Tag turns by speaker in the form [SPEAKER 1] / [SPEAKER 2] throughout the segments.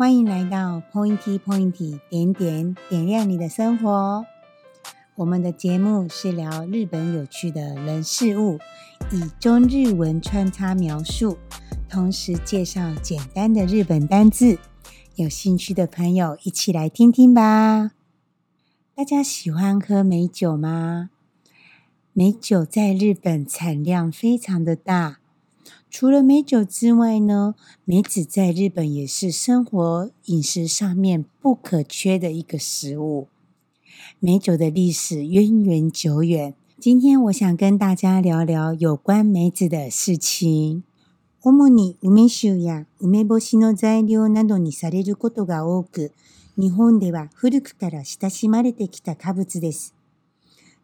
[SPEAKER 1] 欢迎来到 Pointy Pointy 点点点亮你的生活。我们的节目是聊日本有趣的人事物，以中日文穿插描述，同时介绍简单的日本单字。有兴趣的朋友一起来听听吧。大家喜欢喝美酒吗？美酒在日本产量非常的大。除了美酒之外呢，梅子在日本也是生活饮食上面不可缺的一个食物。美酒的历史渊源久远，今天我想跟大家聊聊有关梅子的事情。主に梅酒や梅干しの材料などにされることが多く、日本では古くから親しまれてきた果物です。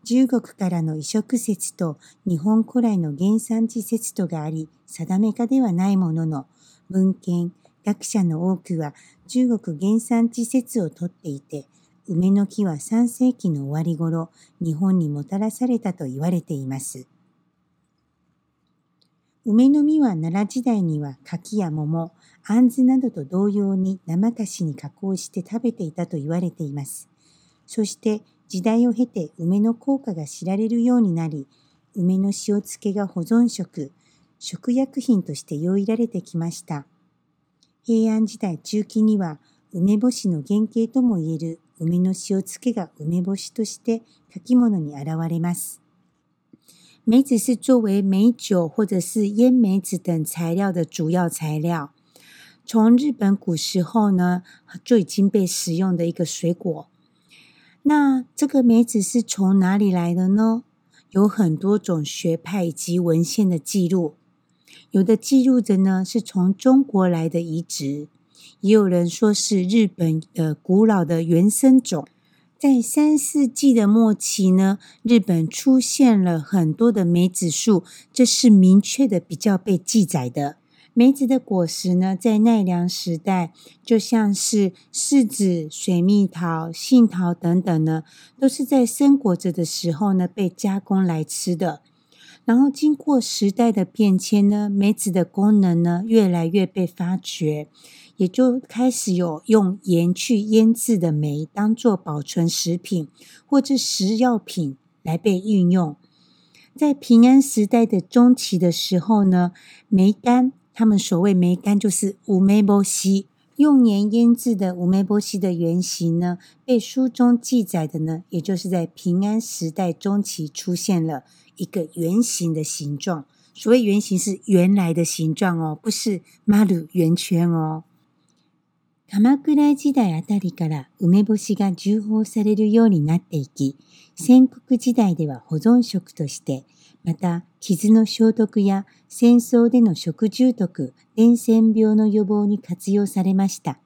[SPEAKER 1] 中国からの移植説と日本古来の原産地説とがあり、定めかではないものの、文献、学者の多くは中国原産地説をとっていて、梅の木は3世紀の終わり頃、日本にもたらされたと言われています。梅の実は奈良時代には柿や桃、杏などと同様に生菓子に加工して食べていたと言われています。そして時代を経て梅の効果が知られるようになり、梅の塩漬けが保存食、食薬品として用いられてきました。平安時代中期には梅干しの原型ともいえる梅の塩漬けが梅干しとして書き物に現れます。梅子是作为梅酒或者是腌梅子等材料的主要材料。从日本古时候呢就已经被食用的一个水果。那这个梅子是从哪里来的呢？有很多种学派以及文献的记录，有的记录着呢是从中国来的移植，也有人说是日本的古老的原生种。在三世纪的末期呢，日本出现了很多的梅子树，这是明确的比较被记载的。梅子的果实呢，在奈良时代，就像是柿子、水蜜桃、杏桃等等呢，都是在生果子的时候呢，被加工来吃的。然后经过时代的变迁呢，梅子的功能呢，越来越被发掘，也就开始有用盐去腌制的梅，当做保存食品或者食药品来被运用。在平安时代的中期的时候呢，梅干。他们所谓梅干就是五梅波西。用盐腌制的五梅波西的原型呢，被书中记载的呢，也就是在平安时代中期出现了一个圆形的形状。所谓圆形是原来的形状哦，不是马鲁圆圈哦。鎌倉時代あたりから梅干しが重宝されるようになっていき、戦国時代では保存食としてまた、傷の消毒や戦争での食中毒、伝染病の予防に活用されました。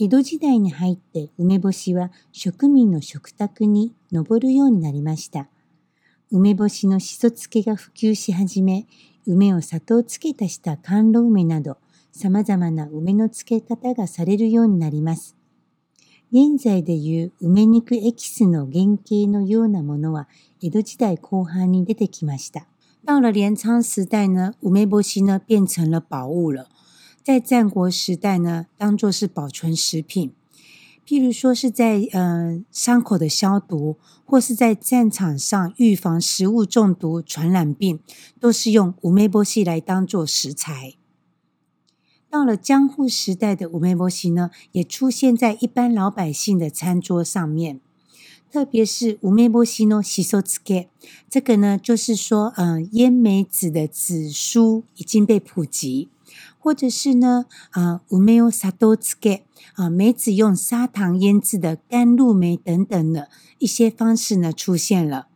[SPEAKER 1] 江戸時代に入って梅干しは植民の食卓に上るようになりました。梅干しのしそ漬けが普及し始め、梅を砂糖漬けたした甘露梅など、様々な梅の漬け方がされるようになります。現在でいう梅肉エキスの原型のようなものは、江戸時代後半に出てきました。到了镰仓時代呢，梅波西呢变成了宝物了。在战国時代呢，当做是保存食品，譬如说是在嗯伤口的消毒，或是在战场上预防食物中毒、传染病，都是用梅波西来当做食材。到了江户时代的五梅波西呢，也出现在一般老百姓的餐桌上面。特别是五梅波西呢，西手次盖，这个呢，就是说，嗯，腌梅子的紫苏已经被普及，或者是呢，啊，五梅萨多次盖，啊，梅子用砂糖腌制的甘露梅等等的一些方式呢，出现了。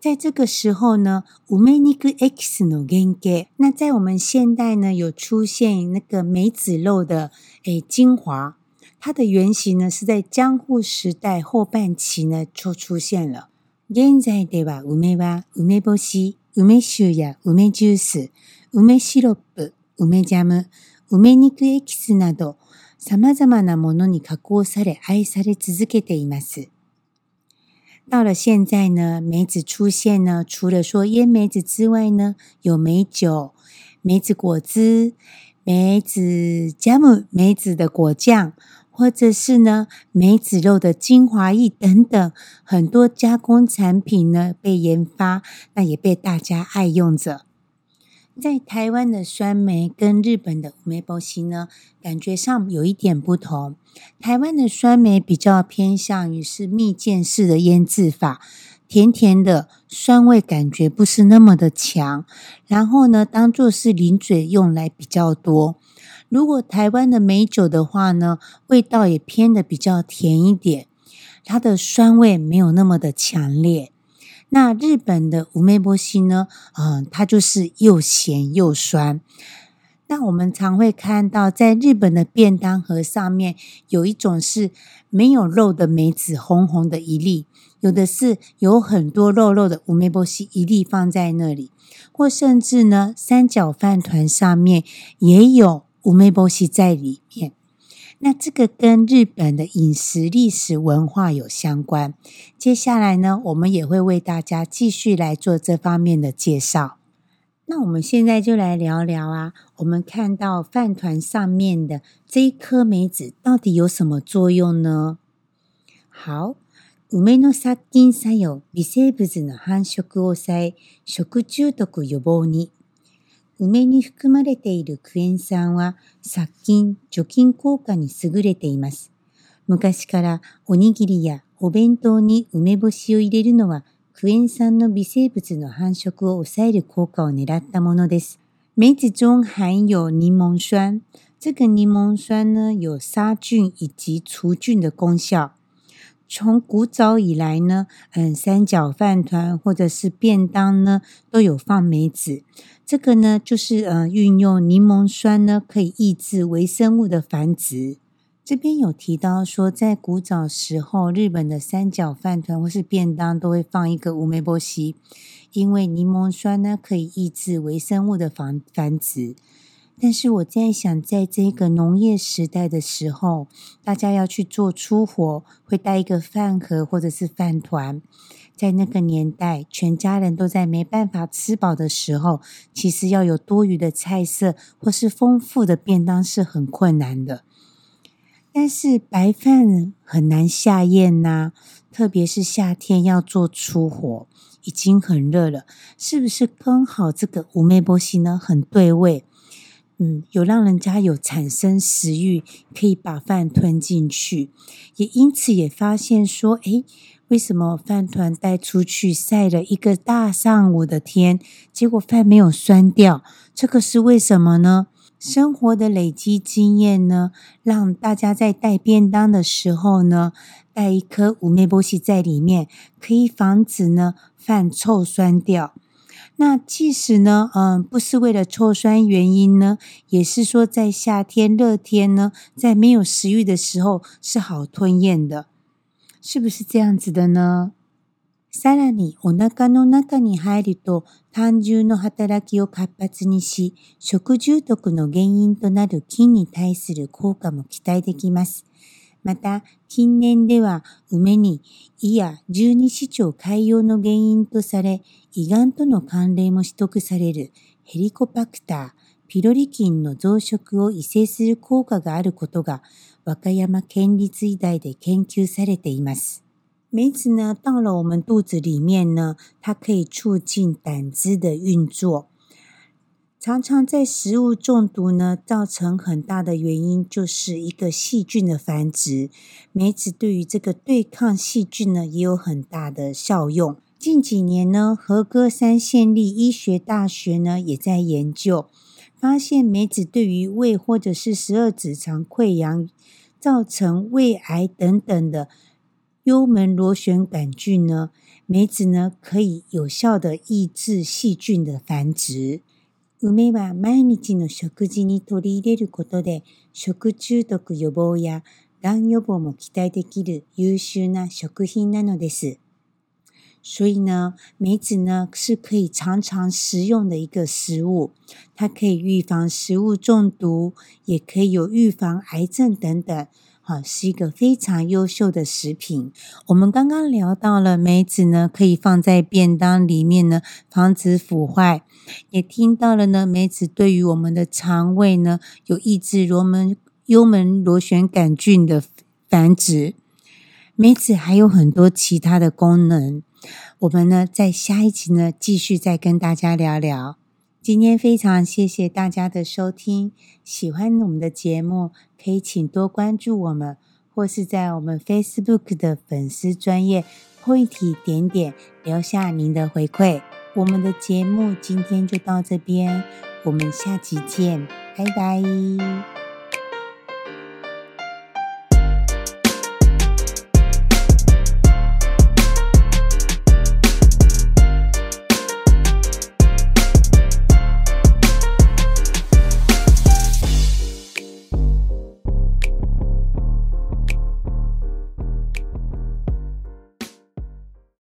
[SPEAKER 1] 在这个时候呢，梅肉 X の原型。那在我们现代呢，有出现那个梅子肉的诶精华，它的原型呢是在江户时代后半期呢就出现了。現在では梅は梅干し、梅酒や梅ジュース、梅シロップ、梅ジャム、梅肉エキスなど様々なものに加工され愛され続けています。到了现在呢，梅子出现呢，除了说腌梅子之外呢，有梅酒、梅子果汁、梅子加母梅子的果酱，或者是呢梅子肉的精华液等等，很多加工产品呢被研发，那也被大家爱用着。在台湾的酸梅跟日本的梅波西呢，感觉上有一点不同。台湾的酸梅比较偏向于是蜜饯式的腌制法，甜甜的酸味感觉不是那么的强。然后呢，当做是零嘴用来比较多。如果台湾的梅酒的话呢，味道也偏的比较甜一点，它的酸味没有那么的强烈。那日本的乌梅波西呢？嗯，它就是又咸又酸。那我们常会看到，在日本的便当盒上面，有一种是没有肉的梅子，红红的一粒；有的是有很多肉肉的乌梅波西，一粒放在那里，或甚至呢，三角饭团上面也有乌梅波西在里面。那这个跟日本的饮食历史文化有相关。接下来呢，我们也会为大家继续来做这方面的介绍。那我们现在就来聊聊啊，我们看到饭团上面的这一颗梅子到底有什么作用呢好，梅の殺菌作用、微生物の繁殖を抑え、食中毒予防に。梅に含まれているクエン酸は殺菌、除菌効果に優れています。昔からおにぎりやお弁当に梅干しを入れるのはクエン酸の微生物の繁殖を抑える効果を狙ったものです。梅子中含有柠檬酸，这个柠檬酸呢有杀菌以及除菌的功效。从古早以来呢，嗯，三角饭团或者是便当呢，都有放梅子。这个呢，就是呃，运用柠檬酸呢，可以抑制微生物的繁殖。这边有提到说，在古早时候，日本的三角饭团或是便当都会放一个乌梅波西，因为柠檬酸呢，可以抑制微生物的繁繁殖。但是我在想，在这个农业时代的时候，大家要去做出活，会带一个饭盒或者是饭团。在那个年代，全家人都在没办法吃饱的时候，其实要有多余的菜色或是丰富的便当是很困难的。但是白饭很难下咽呐，特别是夏天要做出活，已经很热了，是不是刚好这个五味波西呢，很对味？嗯，有让人家有产生食欲，可以把饭吞进去，也因此也发现说，诶，为什么饭团带出去晒了一个大上午的天，结果饭没有酸掉，这个是为什么呢？生活的累积经验呢，让大家在带便当的时候呢，带一颗五味波西在里面，可以防止呢饭臭酸掉。那即使呢，嗯，不是为了臭酸原因呢，也是说在夏天热天呢，在没有食欲的时候是好吞咽的，是不是这样子的呢？さらにお腹の中に入ると胆汁の働きを活発にし、食中毒の原因となる菌に対する効果も期待できます。また、近年では梅に胃や十二指腸潰瘍の原因とされ、胃がんとの関連も取得されるヘリコパクター、ピロリ菌の増殖を異性する効果があることが、和歌山県立医大で研究されています。梅子呢，到了我们肚子里面呢，它可以促进胆汁的运作。常常在食物中毒呢，造成很大的原因就是一个细菌的繁殖。梅子对于这个对抗细菌呢，也有很大的效用。近几年呢，和歌山县立医学大学呢，也在研究，发现梅子对于胃或者是十二指肠溃疡、造成胃癌等等的幽门螺旋杆菌呢，梅子呢可以有效的抑制细菌的繁殖。梅は毎日の食事に取り入れることで食中毒予防やがん予防も期待できる優秀な食品なのです。所以呢，梅子呢是可以常常食用的一个食物，它可以预防食物中毒，也可以有预防癌症等等啊，是一个非常优秀的食品。我们刚刚聊到了梅子呢，可以放在便当里面呢，防止腐坏。也听到了呢，梅子对于我们的肠胃呢，有抑制罗门幽门螺旋杆菌的繁殖。梅子还有很多其他的功能。我们呢，在下一集呢，继续再跟大家聊聊。今天非常谢谢大家的收听，喜欢我们的节目，可以请多关注我们，或是在我们 Facebook 的粉丝专业固体点点留下您的回馈。我们的节目今天就到这边，我们下期见，拜拜。